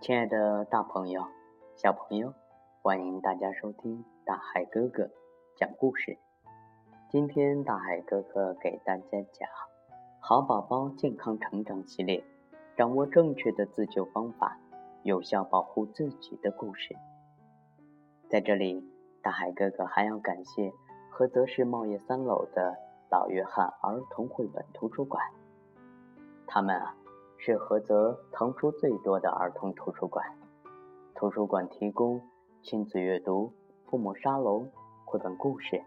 亲爱的大朋友、小朋友，欢迎大家收听大海哥哥讲故事。今天大海哥哥给大家讲《好宝宝健康成长系列》，掌握正确的自救方法，有效保护自己的故事。在这里，大海哥哥还要感谢菏泽市茂业三楼的老约翰儿童绘本图书馆，他们啊。是菏泽腾书最多的儿童图书馆。图书馆提供亲子阅读、父母沙龙、绘本故事，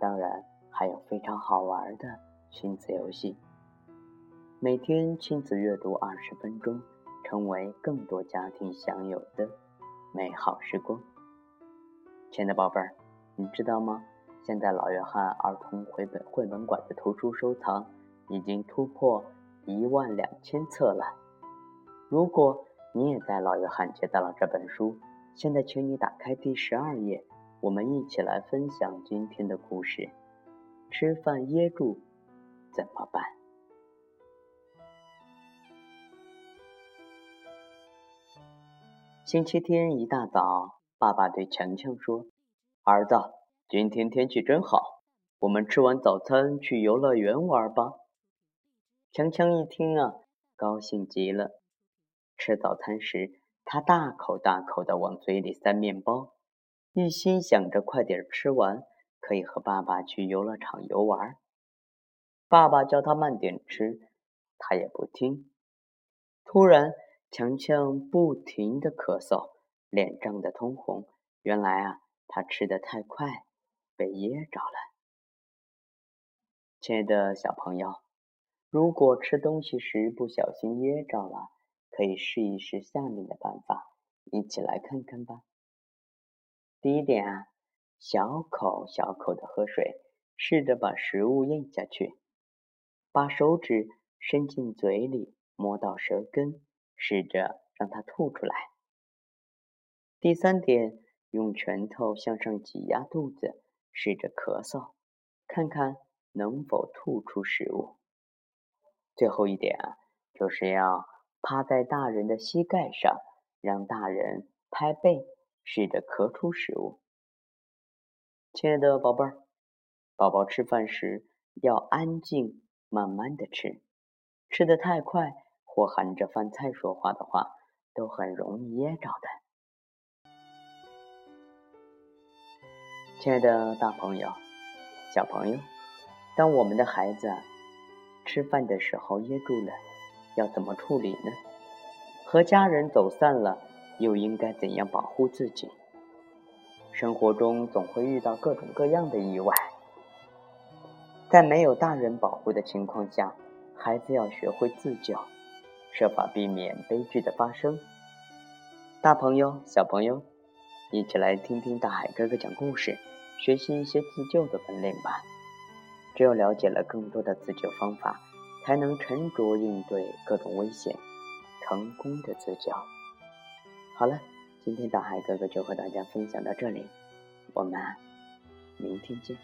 当然还有非常好玩的亲子游戏。每天亲子阅读二十分钟，成为更多家庭享有的美好时光。亲爱的宝贝儿，你知道吗？现在老约翰儿童绘本绘本馆的图书收藏已经突破。一万两千册了。如果你也在老约翰接到了这本书，现在请你打开第十二页，我们一起来分享今天的故事。吃饭噎住怎么办？星期天一大早，爸爸对强强说：“儿子，今天天气真好，我们吃完早餐去游乐园玩吧。”强强一听啊，高兴极了。吃早餐时，他大口大口的往嘴里塞面包，一心想着快点吃完，可以和爸爸去游乐场游玩。爸爸叫他慢点吃，他也不听。突然，强强不停的咳嗽，脸涨得通红。原来啊，他吃的太快，被噎着了。亲爱的小朋友。如果吃东西时不小心噎着了，可以试一试下面的办法，一起来看看吧。第一点啊，小口小口的喝水，试着把食物咽下去，把手指伸进嘴里，摸到舌根，试着让它吐出来。第三点，用拳头向上挤压肚子，试着咳嗽，看看能否吐出食物。最后一点啊，就是要趴在大人的膝盖上，让大人拍背，试着咳出食物。亲爱的宝贝儿，宝宝吃饭时要安静，慢慢的吃，吃的太快或含着饭菜说话的话，都很容易噎着的。亲爱的大朋友、小朋友，当我们的孩子。吃饭的时候噎住了，要怎么处理呢？和家人走散了，又应该怎样保护自己？生活中总会遇到各种各样的意外，在没有大人保护的情况下，孩子要学会自救，设法避免悲剧的发生。大朋友、小朋友，一起来听听大海哥哥讲故事，学习一些自救的本领吧。只有了解了更多的自救方法，才能沉着应对各种危险，成功的自救。好了，今天大海哥哥就和大家分享到这里，我们明天见。